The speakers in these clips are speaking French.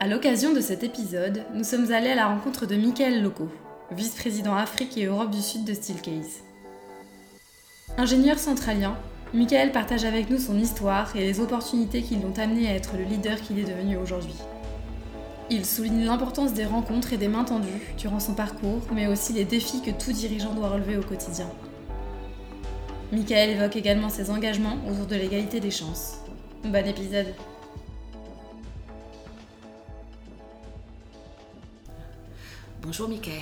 À l'occasion de cet épisode, nous sommes allés à la rencontre de Michael Loco, vice-président Afrique et Europe du Sud de Steelcase. Ingénieur centralien, Michael partage avec nous son histoire et les opportunités qui l'ont amené à être le leader qu'il est devenu aujourd'hui. Il souligne l'importance des rencontres et des mains tendues durant son parcours, mais aussi les défis que tout dirigeant doit relever au quotidien. Michael évoque également ses engagements autour de l'égalité des chances. Bon épisode Bonjour Michael.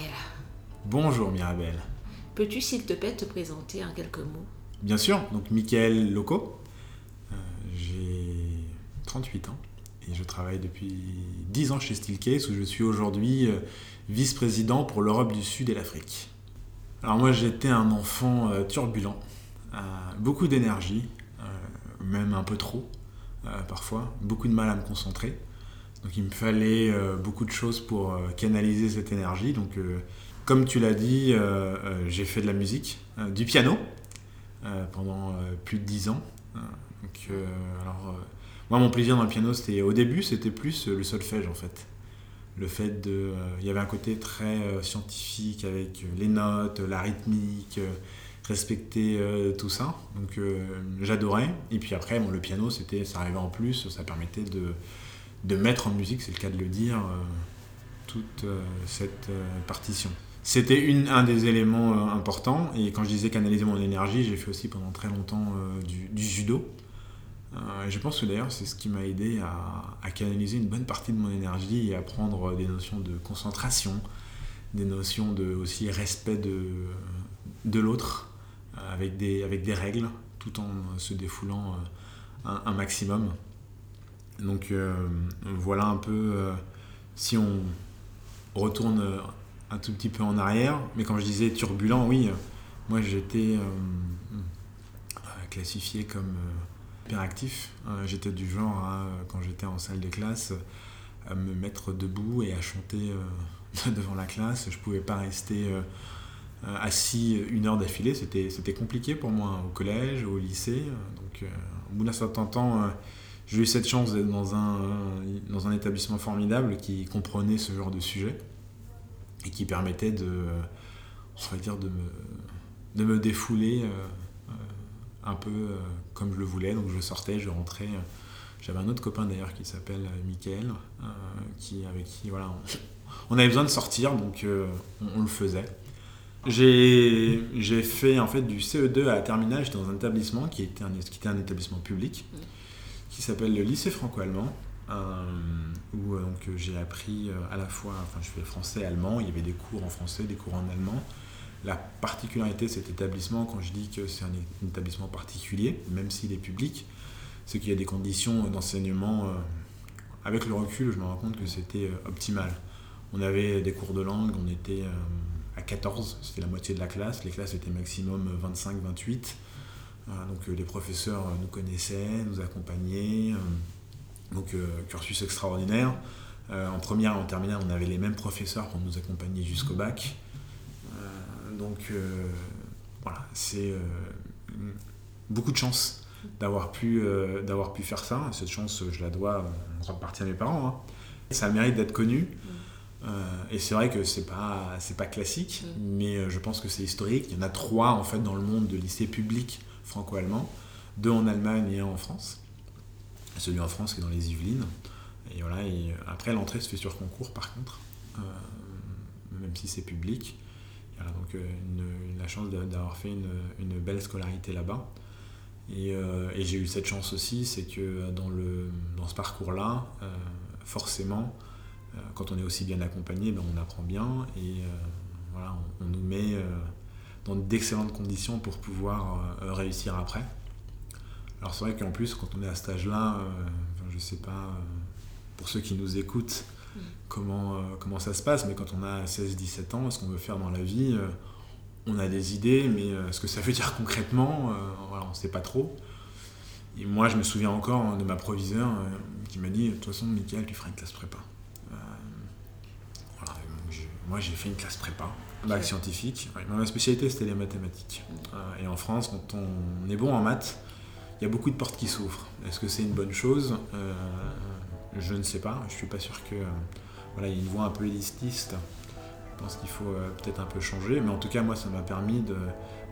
Bonjour Mirabel. Peux-tu s'il te plaît te présenter en quelques mots? Bien sûr, donc Michael Loco. Euh, J'ai 38 ans et je travaille depuis 10 ans chez Steelcase où je suis aujourd'hui euh, vice-président pour l'Europe du Sud et l'Afrique. Alors moi j'étais un enfant euh, turbulent, beaucoup d'énergie, même un peu trop parfois, beaucoup de mal à me concentrer. Donc il me fallait euh, beaucoup de choses pour euh, canaliser cette énergie. Donc euh, comme tu l'as dit, j'ai fait de la musique, du piano pendant plus de 10 ans. Donc, alors, moi mon plaisir dans le piano, c'était au début, c'était plus le solfège en fait. Le fait de, il y avait un côté très scientifique avec les notes, la rythmique, respecter tout ça. Donc j'adorais. Et puis après, bon, le piano, c'était, ça arrivait en plus, ça permettait de, de mettre en musique, c'est le cas de le dire, euh, toute euh, cette euh, partition. C'était un des éléments importants. Et quand je disais canaliser mon énergie, j'ai fait aussi pendant très longtemps du, judo. Je pense que d'ailleurs, c'est ce qui m'a aidé à, canaliser une bonne partie de mon énergie et à prendre des notions de concentration, des notions de aussi respect de, de l'autre, avec, des, avec des règles, tout en se défoulant un maximum. Donc euh, voilà un peu euh, si on retourne euh, un tout petit peu en arrière. Mais quand je disais turbulent, oui, moi j'étais classifié comme hyperactif. J'étais du genre, à, quand j'étais en salle de classe, à me mettre debout et à chanter devant la classe. Je pouvais pas rester assis une heure d'affilée. C'était, compliqué pour moi au collège, au lycée. Donc au bout d'un certain temps, j'ai eu cette chance d'être dans un, dans un établissement formidable qui comprenait ce genre de sujet et qui permettait de, euh, on va dire, de me, de me défouler euh, euh, un peu euh, comme je le voulais. Donc je sortais, je rentrais. euh, J'avais un autre copain d'ailleurs qui s'appelle euh, Mickaël, euh, qui, avec qui voilà, on, avait besoin de sortir, donc euh, on, le faisait. J'ai fait en fait du CE2 à la terminale, j'étais dans un établissement qui était un, qui était un établissement public qui s'appelle le lycée franco-allemand, euh, où euh, donc, j'ai appris euh, à la fois, enfin je fais français allemand, il y avait des cours en français, des cours en allemand. La particularité de cet établissement, quand je dis que c'est un, établissement particulier, même s'il est public, c'est qu'il y a des conditions d'enseignement, avec le recul, je me rends compte que c'était optimal. On avait des cours de langue, on était à 14, c'était la moitié de la classe, les classes étaient maximum 25-28. Voilà, donc euh, les professeurs euh, nous connaissaient, nous accompagnaient. euh, donc cursus extraordinaire. En première et en terminale, on avait les mêmes professeurs pour nous accompagner jusqu'au bac. Donc voilà, c'est beaucoup de chance d'avoir pu, d'avoir pu faire ça. Cette chance, je la dois en grande partie à mes parents. hein. Ça mérite d'être connu. Euh, et c'est vrai que c'est pas c'est pas classique, mais euh, je pense que c'est historique. Il y en a trois en fait dans le monde de lycées publics franco-allemands, deux en Allemagne et un en France. Celui en France qui est dans les Yvelines. Et voilà. Après l'entrée se fait sur concours par contre, euh, même si c'est public. Voilà, donc euh, une- une- la chance d'a- d'avoir fait une, belle scolarité là-bas. Et, euh, et j'ai eu cette chance aussi, c'est que dans, ce parcours-là, forcément, quand on est aussi bien accompagné, ben, on apprend bien et voilà, on, nous met dans d'excellentes conditions pour pouvoir euh, réussir après. Alors c'est vrai qu'en plus, quand on est à cet âge-là, euh, enfin, je sais pas, euh, pour ceux qui nous écoutent, comment, comment ça se passe, mais quand on a 16-17 ans, ce qu'on veut faire dans la vie, on a des idées, mais ce que ça veut dire concrètement, voilà, on ne sait pas trop. Et moi, je me souviens encore de ma proviseur qui m'a dit, de toute façon, Michael, tu feras une classe prépa. moi, j'ai fait une classe prépa bac scientifique. ma spécialité, c'était les mathématiques. Euh, et en France, quand on est bon en maths, il y a beaucoup de portes qui s'ouvrent. Est-ce que c'est une bonne chose? Euh, Je ne sais pas. Je suis pas sûr que. Euh, voilà, il y a une voie un peu élitiste. Je pense qu'il faut peut-être un peu changer. Mais en tout cas, moi, ça m'a permis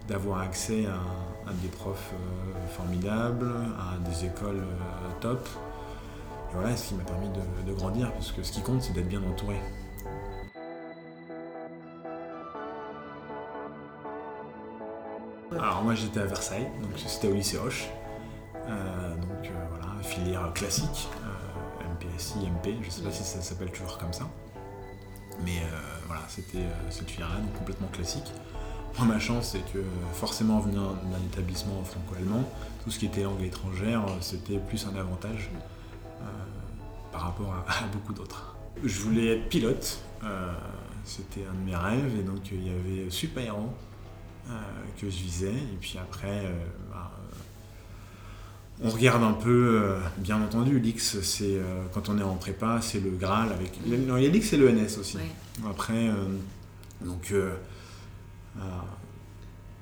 d'avoir accès à, des profs formidables, à des écoles top. Et voilà, ce qui m'a permis de grandir, parce que ce qui compte, c'est d'être bien entouré. Alors moi j'étais à Versailles, donc c'était au lycée Hoche. Euh, donc euh, voilà, filière classique, euh, MPSI, MP, je ne sais pas si ça s'appelle toujours comme ça. Mais voilà, c'était cette filière-là, donc complètement classique. Moi ma chance c'est que forcément venant d'un établissement franco-allemand, tout ce qui était langue étrangère, c'était plus un avantage par rapport à, beaucoup d'autres. Je voulais être pilote, c'était un de mes rêves, et donc il y avait Super que je visais. Et puis après, euh, bah, euh, on regarde un peu, bien entendu, l'X, c'est quand on est en prépa, c'est le Graal avec. Non, il y a l'X et le NS aussi. Après, donc.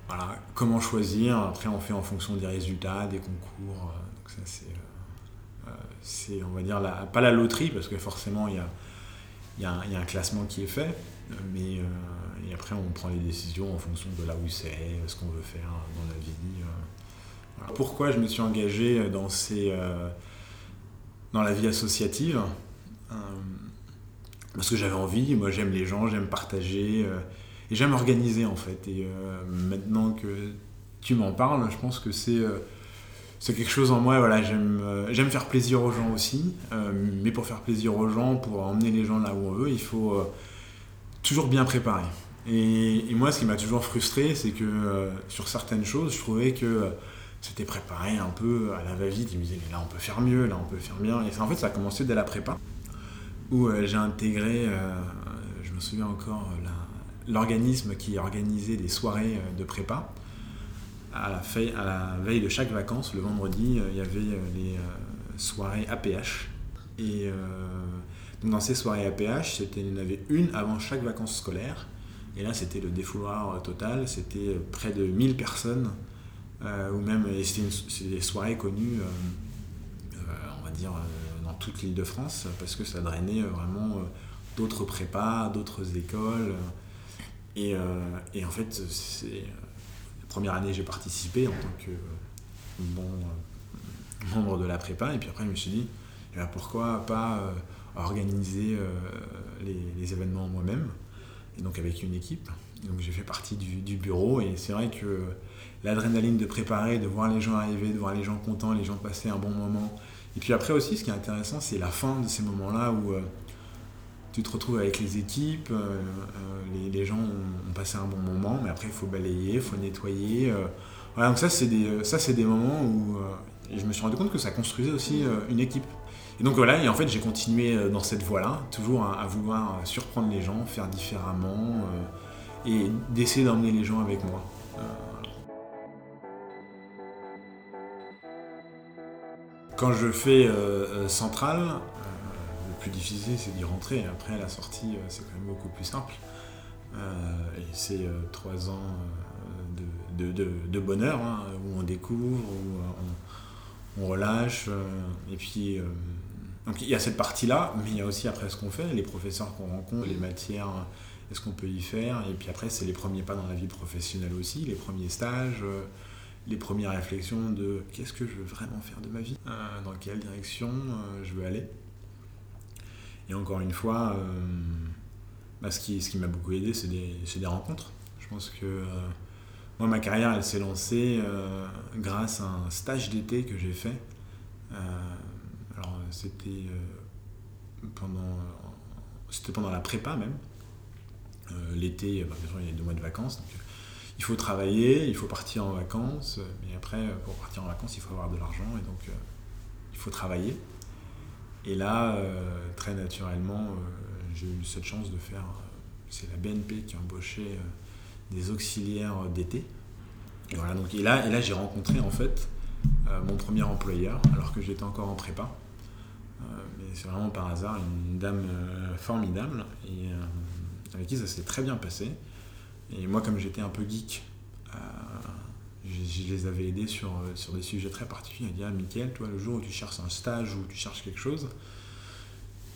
voilà, comment choisir? Après, on fait en fonction des résultats, des concours. Donc ça, c'est, c'est on va dire, la, pas la loterie, parce que forcément, il y a, y, a, y a, un classement qui est fait, mais et après, on prend les décisions en fonction de là où c'est, ce qu'on veut faire dans la vie. Euh. Pourquoi je me suis engagé dans, ces, euh, dans la vie associative euh, Parce que j'avais envie, moi j'aime les gens, j'aime partager, et j'aime organiser en fait. Et maintenant que tu m'en parles, je pense que c'est c'est quelque chose en moi, voilà, j'aime, j'aime faire plaisir aux gens aussi, mais pour faire plaisir aux gens, pour emmener les gens là où on veut, il faut toujours bien préparer. Et, moi, ce qui m'a toujours frustré, c'est que euh, sur certaines choses, je trouvais que euh, c'était préparé un peu à la va-vite. Ils me disaient, mais là, on peut faire mieux, là, on peut faire bien. Et en fait, ça a commencé dès la prépa, où euh, j'ai intégré, je me souviens encore, l'organisme qui organisait des soirées de prépa. À la, veille de chaque vacances, le vendredi, il y avait les soirées APH. Et dans ces soirées APH, il y en avait une avant chaque vacances scolaire et là, c'était le défouloir total. C'était près de 1000 personnes, euh, ou même, c'était des soirées connues, euh, euh, on va dire, dans toute l'île de France, parce que ça drainait vraiment d'autres prépas, d'autres écoles. Et, en fait, la première année, j'ai participé en tant que bon membre de la prépa. Et puis après, je me suis dit, eh ben, pourquoi pas organiser les événements moi-même? Donc avec une équipe. Donc j'ai fait partie du, bureau et c'est vrai que l'adrénaline de préparer, de voir les gens arriver, de voir les gens contents, les gens passer un bon moment. Et puis après aussi, ce qui est intéressant, c'est la fin de ces moments-là où euh, tu te retrouves avec les équipes, euh, euh, les, gens ont, passé un bon moment, mais après il faut balayer, il faut nettoyer. Voilà, donc ça c'est des, ça, c'est des moments où je me suis rendu compte que ça construisait aussi une équipe. Et donc voilà, et en fait j'ai continué euh, dans cette voie-là, toujours à, vouloir euh, surprendre les gens, faire différemment euh, et d'essayer d'emmener les gens avec moi. Quand je fais centrale, le plus difficile c'est d'y rentrer. Après la sortie c'est quand même beaucoup plus simple. et c'est trois ans de, bonheur hein, où on découvre, où on relâche. et puis donc il y a cette partie-là, mais il y a aussi après ce qu'on fait, les professeurs qu'on rencontre, les matières, est-ce qu'on peut y faire? Et puis après, c'est les premiers pas dans la vie professionnelle aussi, les premiers stages, euh, les premières réflexions de qu'est-ce que je veux vraiment faire de ma vie? Euh, Dans quelle direction euh, je veux aller? Et encore une fois, bah, ce qui, m'a beaucoup aidé, c'est des, des, rencontres. Je pense que moi, ma carrière, elle s'est lancée grâce à un stage d'été que j'ai fait c'était euh, pendant, euh, c'était pendant la prépa même. Euh, l'été, bah, bien sûr, il y a deux mois de vacances. Donc, il faut travailler, il faut partir en vacances, mais après, pour partir en vacances, il faut avoir de l'argent et donc il faut travailler. Et là, très naturellement, j'ai eu cette chance de faire. c'est la BNP qui a embauché des auxiliaires d'été. Et voilà, donc, et là, et là j'ai rencontré en fait mon premier employeur, alors que j'étais encore en prépa. Mais c'est vraiment par hasard une dame formidable et avec qui ça s'est très bien passé. Et moi, comme j'étais un peu geek, euh, je, les avais aidés sur, euh, sur des sujets très particuliers. Elle dit Ah, Mickaël, toi, le jour où tu cherches un stage ou tu cherches quelque chose,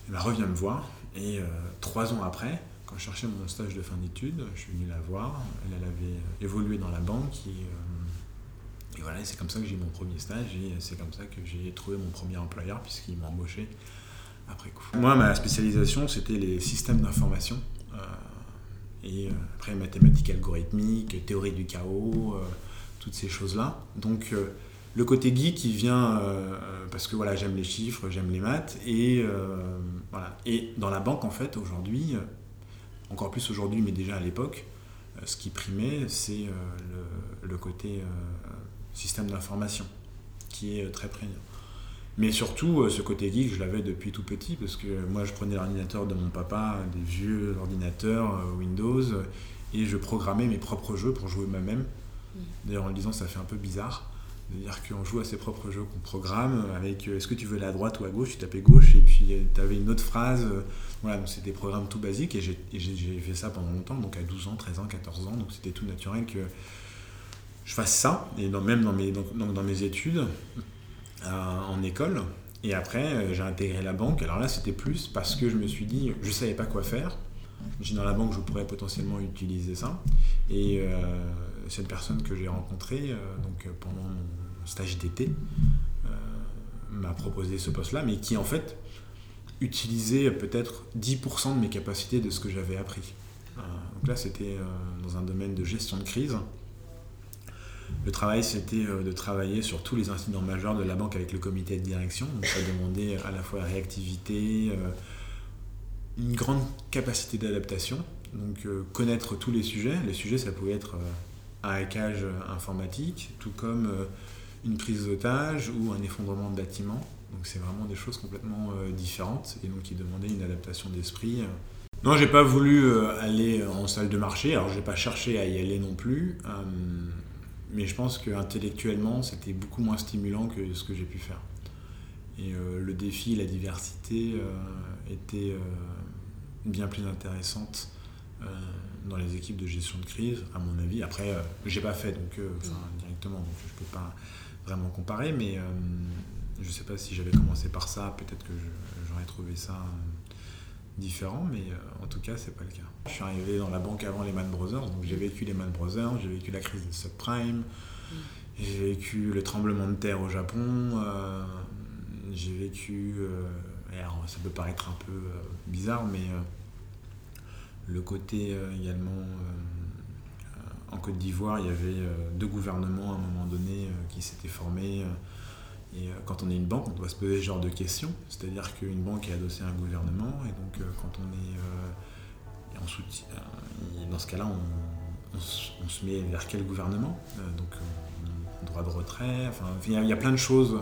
eh ben, reviens me voir. Et euh, trois ans après, quand je cherchais mon stage de fin d'études, je suis venu la voir. Elle, avait évolué dans la banque. Et voilà, c'est comme ça que j'ai mon premier stage. Et c'est comme ça que j'ai trouvé mon premier employeur, puisqu'il m'a embauché après coup. Moi, ma spécialisation, c'était les systèmes d'information et euh, après mathématiques algorithmiques, théorie du chaos, euh, toutes ces choses-là. Donc euh, le côté geek il vient parce que voilà j'aime les chiffres, j'aime les maths et voilà. Et dans la banque en fait aujourd'hui, encore plus aujourd'hui mais déjà à l'époque, ce qui primait c'est le, côté système d'information qui est très prégnant. Mais surtout, euh, ce côté geek, je l'avais depuis tout petit, parce que moi, je prenais l'ordinateur de mon papa, des vieux ordinateurs euh, Windows, et je programmais mes propres jeux pour jouer moi-même. Mm. D'ailleurs, en le disant, ça fait un peu bizarre. de dire qu'on joue à ses propres jeux qu'on programme, avec euh, est-ce que tu veux aller à droite ou à gauche, tu tapais gauche, et puis tu avais une autre phrase. Voilà, donc c'était des programmes tout basiques, et j'ai fait ça pendant longtemps, donc à 12 ans, 13 ans, 14 ans, donc c'était tout naturel que je fasse ça, et même dans mes, dans mes études, en école. Et après, euh, j'ai intégré la banque. Alors là, c'était plus parce que je me suis dit, je ne savais pas quoi faire. J'ai dans la banque, je pourrais potentiellement utiliser ça. Et euh, cette personne que j'ai rencontrée euh, pendant mon stage d'été m'a proposé ce poste-là, mais qui en fait utilisait peut-être 10% de mes capacités de ce que j'avais appris. donc là, c'était dans un domaine de gestion de crise. Le travail, c'était euh, de travailler sur tous les incidents majeurs de la banque avec le comité de direction. Donc, ça demandait à la fois réactivité, euh, une grande capacité d'adaptation, donc euh, connaître tous les sujets. Les sujets, ça pouvait être un hackage informatique, tout comme une prise d'otage ou un effondrement de bâtiment. Donc c'est vraiment des choses complètement différentes et donc qui demandaient une adaptation d'esprit. Non, j'ai pas voulu aller en salle de marché, alors j'ai pas cherché à y aller non plus mais je pense qu'intellectuellement, c'était beaucoup moins stimulant que ce que j'ai pu faire. Et euh, le défi, la diversité euh, était euh, bien plus intéressante dans les équipes de gestion de crise, à mon avis. Après, j'ai pas fait donc, directement, donc je peux pas vraiment comparer, mais je sais pas si j'avais commencé par ça, peut-être que j'aurais trouvé ça différent, mais en tout cas, c'est pas le cas. Je suis arrivé dans la banque avant les Man Brothers, donc j'ai vécu les Man Brothers, j'ai vécu la crise des subprimes, mm. j'ai vécu le tremblement de terre au Japon, euh, j'ai vécu, euh, alors ça peut paraître un peu euh, bizarre, mais le côté également en Côte d'Ivoire, il y avait deux gouvernements à un moment donné qui s'étaient formés. Et quand on est une banque, on doit se poser ce genre de questions. C'est-à-dire qu'une banque est adossée à un gouvernement, et donc quand on est euh, dans ce cas-là, on, se met vers quel gouvernement euh, Donc, euh, droit de retrait, il y, a plein de choses.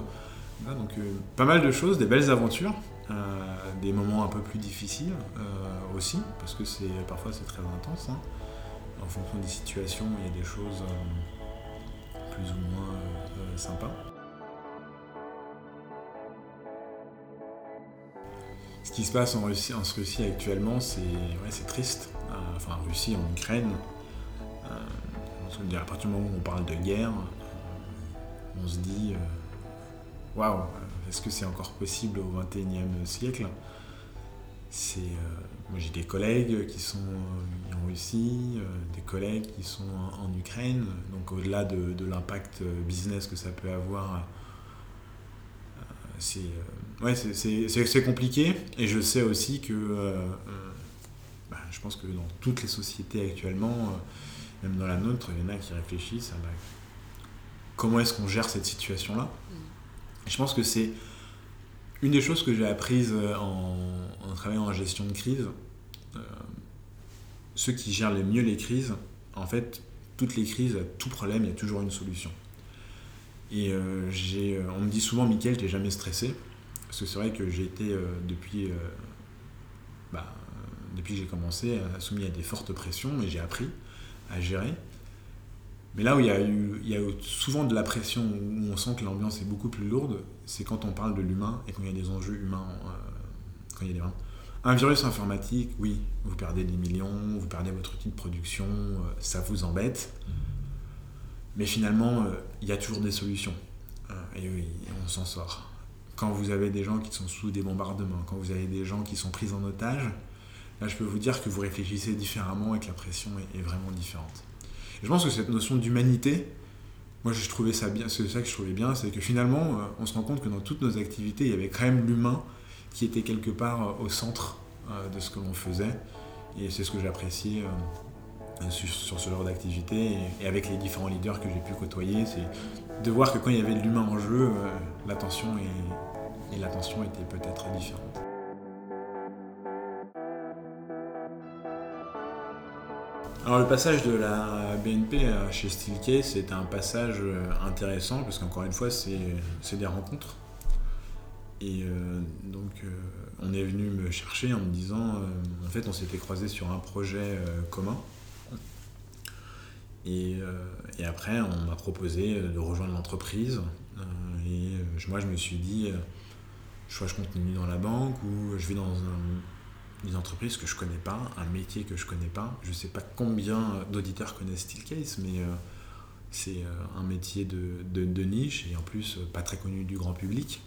pas mal de choses, des belles aventures, des moments un peu plus difficiles aussi, parce que parfois c'est très intense. Hein. En fonction des situations, il y a des choses plus ou moins sympas. Ce qui se passe en Russie, en Russie actuellement, c'est triste. Euh, enfin, en Russie, en Ukraine, euh, à partir du moment où on parle de guerre, on se dit waouh, est-ce que c'est encore possible au XXIe siècle? C'est moi j'ai des collègues qui sont en Russie, des collègues qui sont en, Ukraine, donc au-delà de, de l'impact business que ça peut avoir, c'est ouais, c'est compliqué. Et je sais aussi que euh, euh, bah, je pense que dans toutes les sociétés actuellement, euh, même dans la nôtre, il y en a qui réfléchissent à bah, comment est-ce qu'on gère cette situation-là. Mm. Je pense que c'est une des choses que j'ai apprises en, en, travaillant en gestion de crise. ceux qui gèrent le mieux les crises, en fait, toutes les crises, tout problème, il y a toujours une solution. Et on me dit souvent, Mickaël, t'es jamais stressé Parce que c'est vrai que j'ai été depuis, bah, depuis que j'ai commencé soumis à des fortes pressions, mais j'ai appris à gérer. Mais là où il y, a eu, il y a souvent de la pression, où on sent que l'ambiance est beaucoup plus lourde, c'est quand on parle de l'humain et quand il y a des enjeux humains. quand il y a des... Un virus informatique, oui, vous perdez des millions, vous perdez votre outil de production, ça vous embête. Mais finalement, euh, il y a toujours des solutions. Euh, et on s'en sort. Quand vous avez des gens qui sont sous des bombardements, quand vous avez des gens qui sont pris en otage, là je peux vous dire que vous réfléchissez différemment et que la pression est, vraiment différente. je pense que cette notion d'humanité, moi je trouvais ça bien, c'est ça que je trouvais bien, c'est que finalement euh, on se rend compte que dans toutes nos activités, il y avait quand même l'humain qui était quelque part au centre de ce que l'on faisait. Et c'est ce que j'appréciais sur, ce genre d'activité et, avec les différents leaders que j'ai pu côtoyer, c'est de voir que quand il y avait de l'humain en jeu, euh, l'attention et, l'attention étaient peut-être différentes. Alors le passage de la BNP chez Steelcase, c'est un passage euh, intéressant parce qu'encore une fois, c'est des rencontres. Et euh, donc on est venu me chercher en me disant, en fait on s'était croisé sur un projet commun euh, et, après, on m'a proposé de rejoindre l'entreprise. Euh, et euh, moi, je me suis dit, soit je continue dans la banque ou je vais dans une entreprise que je connais pas, un métier que je connais pas. Je sais pas combien d'auditeurs connaissent Steelcase, mais c'est un métier de, de, niche et en plus pas très connu du grand public.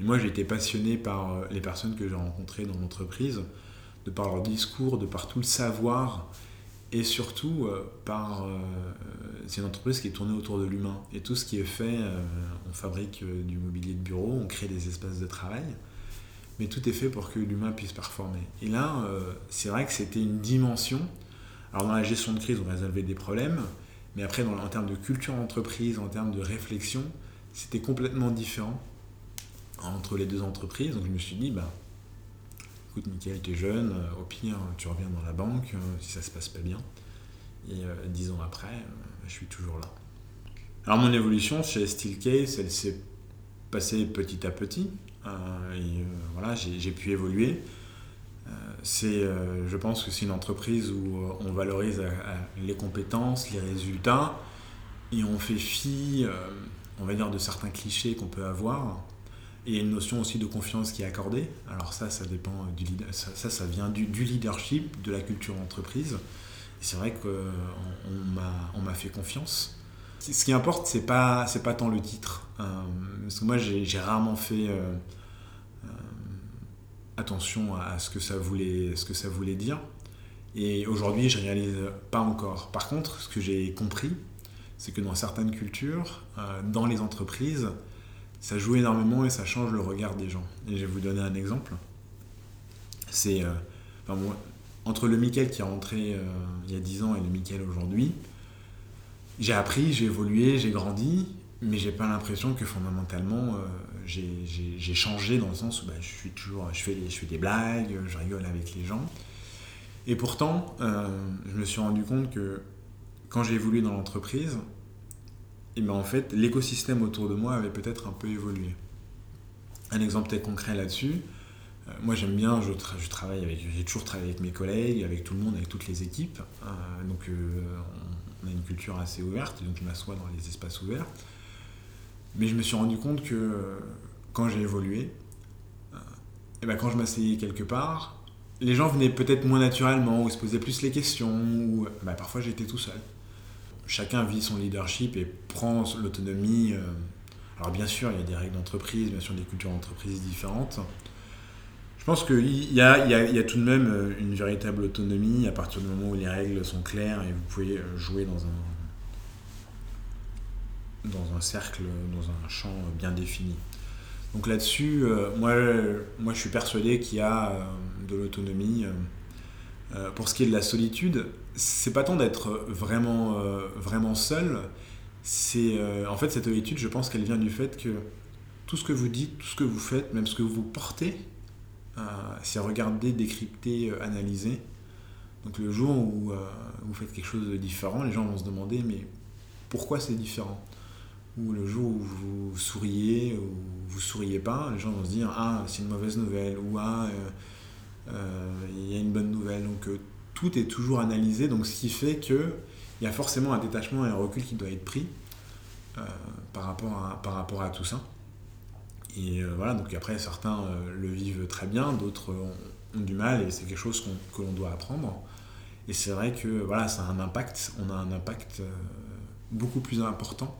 Et moi, j'ai été passionné par les personnes que j'ai rencontrées dans l'entreprise, de par leur discours, de par tout le savoir et surtout euh, par euh, c'est une entreprise qui est tournée autour de l'humain. Et tout ce qui est fait euh, on fabrique du mobilier de bureau on crée des espaces de travail. Mais tout est fait pour que l'humain puisse performer. Et là c'est vrai que c'était une dimension. Alors dans la gestion de crise on résolvait des problèmes. Mais après dans, en termes de culture d'entreprise en termes de réflexion c'était complètement différent entre les deux entreprises. Donc je me suis dit bah écoute, Michael, es jeune, euh, au pire, tu reviens dans la banque euh, si ça se passe pas bien. Et euh, dix ans après, je suis toujours là. Alors, mon évolution chez Steelcase, elle s'est passée petit à petit. et voilà, j'ai pu évoluer. c'est, je pense que c'est une entreprise où on valorise les compétences, les résultats, et on fait fi, on va dire, de certains clichés qu'on peut avoir et une notion aussi de confiance qui est accordée. Alors ça, ça dépend du ça, ça, vient du, leadership, de la culture entreprise. c'est vrai qu'on on, m'a fait confiance. Ce qui importe, c'est pas c'est pas tant le titre, euh, parce que moi j'ai rarement fait euh, euh, attention à ce que ça voulait ce que ça voulait dire. Et aujourd'hui, je réalise pas encore. Par contre, ce que j'ai compris, c'est que dans certaines cultures, dans les entreprises, ça joue énormément et ça change le regard des gens. Et je vais vous donner un exemple. C'est euh, entre le Mickaël qui est rentré euh, il y a 10 ans et le Mickaël aujourd'hui, j'ai appris, j'ai évolué, j'ai grandi, mais j'ai pas l'impression que fondamentalement euh, j'ai changé dans le sens où bah, je suis toujours, je fais des blagues, je rigole avec les gens. Et pourtant, je me suis rendu compte que quand j'ai évolué dans l'entreprise, et ben en fait, l'écosystème autour de moi avait peut-être un peu évolué. Un exemple très concret là-dessus, euh, moi j'aime bien, je, je travaille avec, j'ai toujours travaillé avec mes collègues, avec tout le monde, avec toutes les équipes. Euh, donc euh, on, a une culture assez ouverte, donc je m'assois dans les espaces ouverts. Mais je me suis rendu compte que quand j'ai évolué, et ben quand je m'asseyais quelque part, les gens venaient peut-être moins naturellement, ou se posaient plus les questions, ou ben parfois j'étais tout seul chacun vit son leadership et prend l'autonomie. Euh, alors bien sûr, il y a des règles d'entreprise, bien sûr des cultures d'entreprise différentes. Je pense qu'il y, y, a, tout de même euh, une véritable autonomie à partir du moment où les règles sont claires et vous pouvez euh, jouer dans un, dans un cercle, dans un champ bien défini. Donc là-dessus, moi, moi je suis persuadé qu'il y a de l'autonomie. Pour ce qui est de la solitude, c'est pas tant d'être vraiment, euh, vraiment seul, c'est euh, en fait cette solitude, je pense qu'elle vient du fait que tout ce que vous dites, tout ce que vous faites, même ce que vous portez, euh, c'est regarder, décrypter, analyser. Donc le jour où vous faites quelque chose de différent, les gens vont se demander mais pourquoi c'est différent? Où le jour où vous souriez ou vous souriez pas, les gens vont se dire ah c'est une mauvaise nouvelle ou ah il y a une bonne nouvelle. Donc tout est toujours analysé, donc ce qui fait que il y a forcément un détachement et un recul qui doit être pris par, rapport à, par rapport à tout ça. Et voilà, donc après certains le vivent très bien, d'autres ont, du mal et c'est quelque chose que l'on doit apprendre. Et c'est vrai que voilà, ça a un impact, on a un impact euh, beaucoup plus important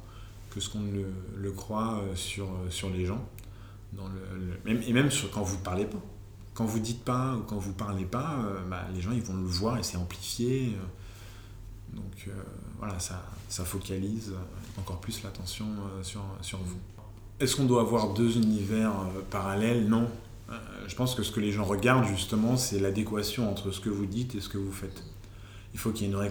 que ce qu'on le, le, croit euh, sur, euh, sur les gens. Dans le, et même sur, quand vous ne parlez pas. Quand vous dites pas ou quand vous parlez pas, bah, les gens ils vont le voir et c'est amplifié. donc voilà, ça, focalise encore plus l'attention sur, vous. Est-ce qu'on doit avoir deux univers parallèles? Non, euh, je pense que ce que les gens regardent justement, c'est l'adéquation entre ce que vous dites et ce que vous faites. Il faut qu'il y ait une vraie.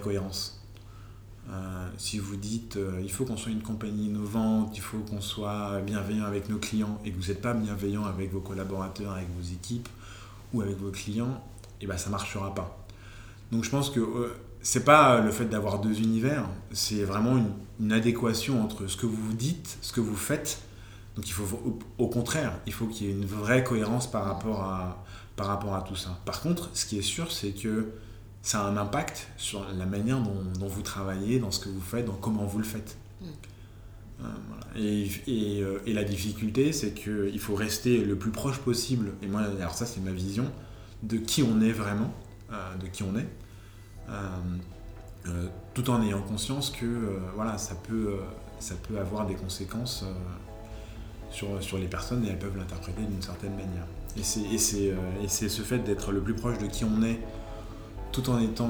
Euh, si vous dites euh, il faut qu'on soit une compagnie innovante, il faut qu'on soit bienveillant avec nos clients et que vous n'êtes pas bienveillant avec vos collaborateurs, avec vos équipes ou avec vos clients, et eh ben ça marchera pas. Donc je pense que c'est pas le fait d'avoir deux univers, c'est vraiment une, adéquation entre ce que vous dites, ce que vous faites donc il faut, au, contraire, il faut qu'il y ait une vraie cohérence par rapport, à, par rapport à tout ça. Par contre, ce qui est sûr, c'est que ça a un impact sur la manière dont, vous travaillez, dans ce que vous faites, dans comment vous le faites. Euh, euh, et, la difficulté, c'est qu'il faut rester le plus proche possible, et moi, alors ça c'est ma vision, de qui on est vraiment, euh, de qui on est, tout en ayant conscience que voilà, ça, peut, ça peut avoir des conséquences sur, les personnes et elles peuvent l'interpréter d'une certaine manière. Et c'est ce fait d'être le plus proche de qui on est tout en étant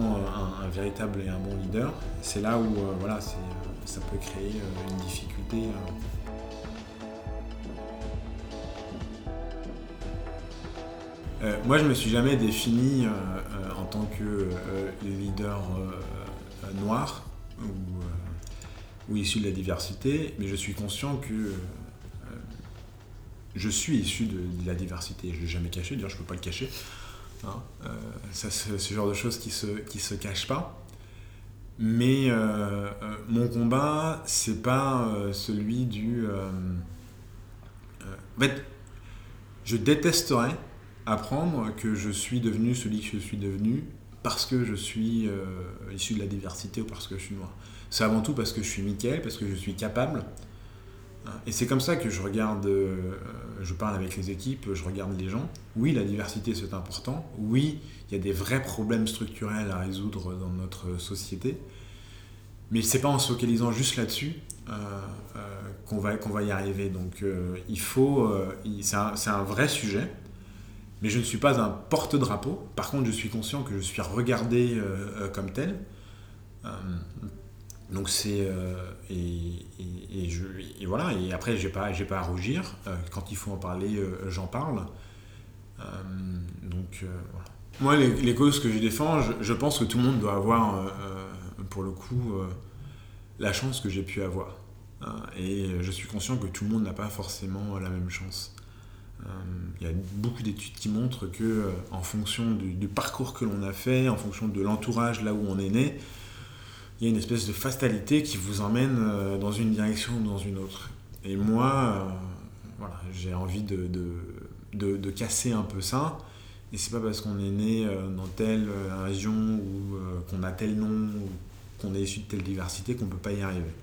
un, véritable et un bon leader, c'est là où euh, voilà, ça peut créer euh, une difficulté. moi, je me suis jamais défini en tant que leader noir ou, ou, issu de la diversité, mais je suis conscient que je suis issu de, la diversité. Je ne l'ai jamais caché, d'ailleurs je ne peux pas le cacher. Hein. Euh, c'est ce genre de choses qui se, qui se cachent pas. Mais euh, euh, mon combat, c'est pas celui du. en fait, je détesterais apprendre que je suis devenu celui que je suis devenu parce que je suis issu de la diversité ou parce que je suis noir. C'est avant tout parce que je suis Michael, parce que je suis capable et c'est comme ça que je regarde, euh, je parle avec les équipes, je regarde les gens. Oui, la diversité c'est important. Oui, il y a des vrais problèmes structurels à résoudre dans notre société. Mais c'est pas en se focalisant juste là-dessus euh, euh, qu'on va, qu'on va y arriver. Donc il faut, c'est un, un, vrai sujet. Mais je ne suis pas un porte-drapeau. Par contre, je suis conscient que je suis regardé comme tel. Donc c'est euh, et, voilà. Et après j'ai pas j'ai pas à rougir. Euh, quand il faut en parler euh, j'en parle. Donc voilà. moi les, causes que je défends je, pense que tout le monde doit avoir pour le coup la chance que j'ai pu avoir. Et je suis conscient que tout le monde n'a pas forcément la même chance. Il y a beaucoup d'études qui montrent que en fonction du parcours que l'on a fait en fonction de l'entourage là où on est né il y a une espèce de fatalité qui vous emmène euh, dans une direction ou dans une autre. Et moi, euh, voilà, j'ai envie de, de, de, casser un peu ça. Et c'est pas parce qu'on est né euh, dans telle région ou qu'on a tel nom ou qu'on est issu de telle diversité qu'on peut pas y arriver.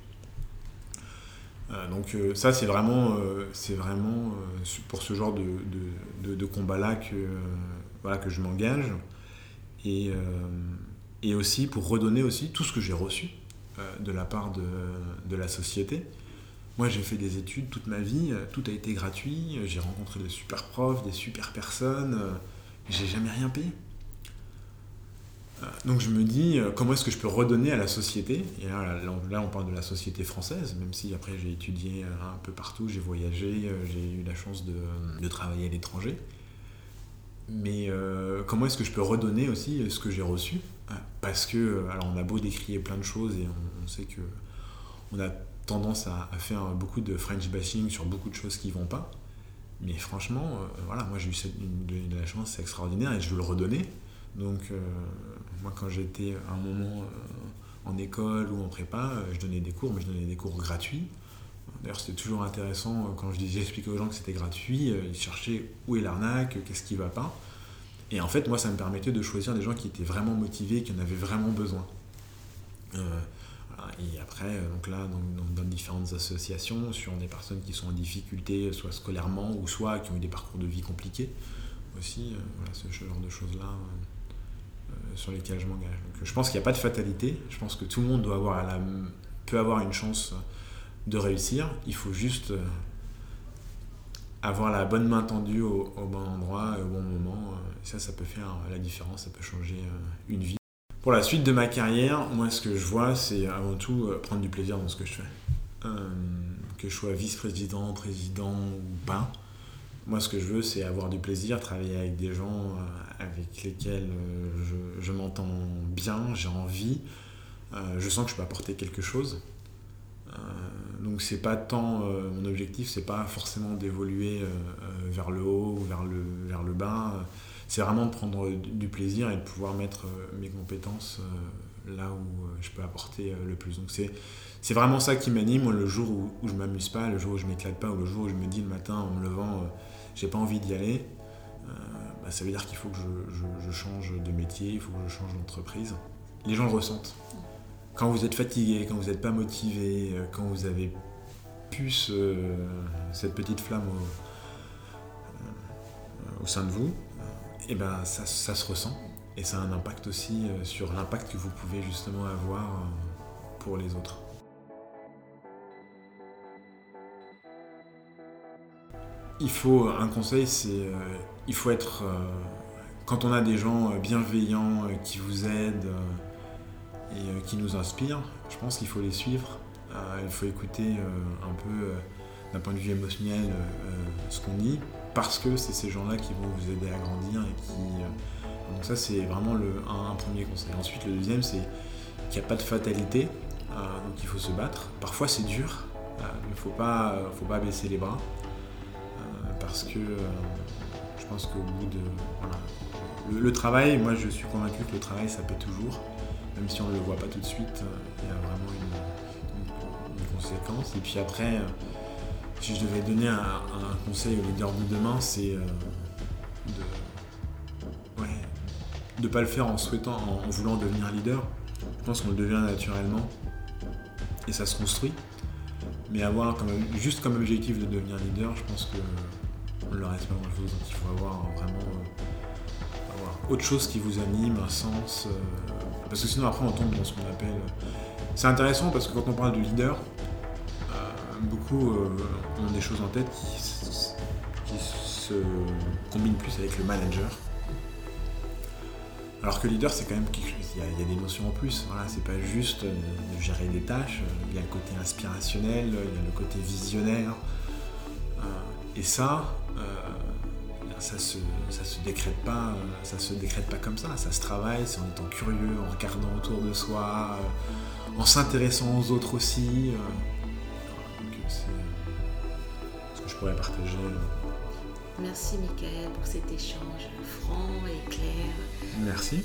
donc ça c'est vraiment, pour ce genre de, de, de combat-là que, voilà, que je m'engage. Et, et aussi pour redonner aussi tout ce que j'ai reçu euh, de la part de, la société. Moi, j'ai fait des études toute ma vie, euh, tout a été gratuit, j'ai rencontré de super profs, des super personnes, euh, j'ai jamais rien payé. Donc je me dis, comment est-ce que je peux redonner à la société? Et là, on parle de la société française, même si après j'ai étudié un peu partout, j'ai voyagé, j'ai eu la chance de travailler à l'étranger. Mais comment est-ce que je peux redonner aussi ce que j'ai reçu? Parce que, euh, alors on a beau décrier plein de choses et on, sait que on a tendance à, faire beaucoup de French bashing sur beaucoup de choses qui vont pas. Mais franchement, euh, voilà, moi j'ai eu de, la chance, extraordinaire et je veux le redonner. Donc, euh, moi quand j'étais à un moment en école ou en prépa, je donnais des cours, mais je donnais des cours gratuits. D'ailleurs, c'était toujours intéressant quand j'expliquais aux gens que c'était gratuit, ils cherchaient où est l'arnaque, qu'est-ce qui va pas. Et en fait, moi, ça me permettait de choisir des gens qui étaient vraiment motivés, qui en avaient vraiment besoin. Euh, et après, donc là, dans, différentes associations, sur des personnes qui sont en difficulté, soit scolairement, ou soit qui ont eu des parcours de vie compliqués, aussi, euh, voilà, ce genre de choses-là euh, euh, sur lesquelles je m'engage. Donc, je pense qu'il n'y a pas de fatalité. Je pense que tout le monde doit peut avoir une chance de réussir. Il faut juste euh, avoir la bonne main tendue au, bon endroit et au bon moment. Euh, Ça, ça peut faire la différence, ça peut changer euh, une vie. Pour la suite de ma carrière, moi, ce que je vois, c'est avant tout euh, prendre du plaisir dans ce que je fais. Euh, que je sois vice-président, président ou pas. Moi, ce que je veux, c'est avoir du plaisir, travailler avec des gens euh, avec lesquels euh, je, je m'entends bien, j'ai envie. Euh, je sens que je peux apporter quelque chose. Euh, donc c'est pas tant euh, mon objectif, c'est pas forcément d'évoluer euh, vers le haut ou vers le, vers le bas. C'est vraiment de prendre du plaisir et de pouvoir mettre mes compétences là où je peux apporter le plus. Donc c'est c'est vraiment ça qui m'anime. Le jour où, où je m'amuse pas, le jour où je m'éclate pas, ou le jour où je me dis le matin en me levant, euh, j'ai pas envie d'y aller, bah, ça veut dire qu'il faut que je change de métier, il faut que je change d'entreprise. Les gens le ressentent. Quand vous êtes fatigué, quand vous n'êtes pas motivé, euh, quand vous avez plus ce- cette petite flamme au, euh, sein de vous, et ben ça, se ressent. Et ça a un impact aussi euh, sur l'impact que vous pouvez justement avoir euh, pour les autres. Il faut, un conseil, c'est euh, il faut être, euh, quand on a des gens euh, bienveillants euh, qui vous aident euh, et euh, qui nous inspirent, je pense qu'il faut les suivre. Euh, il faut écouter euh, un peu d'un point de vue émotionnel ce qu'on dit, parce que c'est ces gens-là qui vont vous aider à grandir et qui. donc ça c'est vraiment le, un, premier conseil. Ensuite le deuxième c'est qu'il n'y a pas de fatalité, donc il faut se battre. Parfois c'est dur, mais il ne faut pas, baisser les bras, parce que je pense qu'au bout de... Voilà, le, le travail, moi je suis convaincu que le travail ça paie toujours, même si on ne le voit pas tout de suite, euh, il y a vraiment une, conséquence. Et puis après, euh, si je devais donner un, conseil aux leaders de demain, c'est euh, de... De pas le faire en souhaitant, en, voulant devenir leader. Je pense qu'on le devient naturellement et ça se construit. Mais avoir juste comme objectif de devenir leader, je pense que on ne le reste pas grand chose. Donc il faut avoir vraiment autre chose qui vous anime, un sens. Parce que sinon après on tombe dans ce qu'on appelle. C'est intéressant parce que quand on parle de leader, euh, beaucoup euh, ont des choses en tête qui, se combinent plus avec le manager. Alors que leader, c'est quand même quelque chose, il y, a, des notions en plus. Voilà, c'est pas juste euh, de gérer des tâches, euh, il y a le côté inspirationnel, il y a le côté visionnaire. Euh, et ça, euh, ça se, ça se décrète pas, ça se décrète pas comme ça. Ça se travaille, c'est en étant curieux, en regardant autour de soi, euh, en s'intéressant aux autres aussi. euh. Voilà, donc, c'est euh, ce que je pourrais partager. Merci Michael pour cet échange franc et clair. Merci.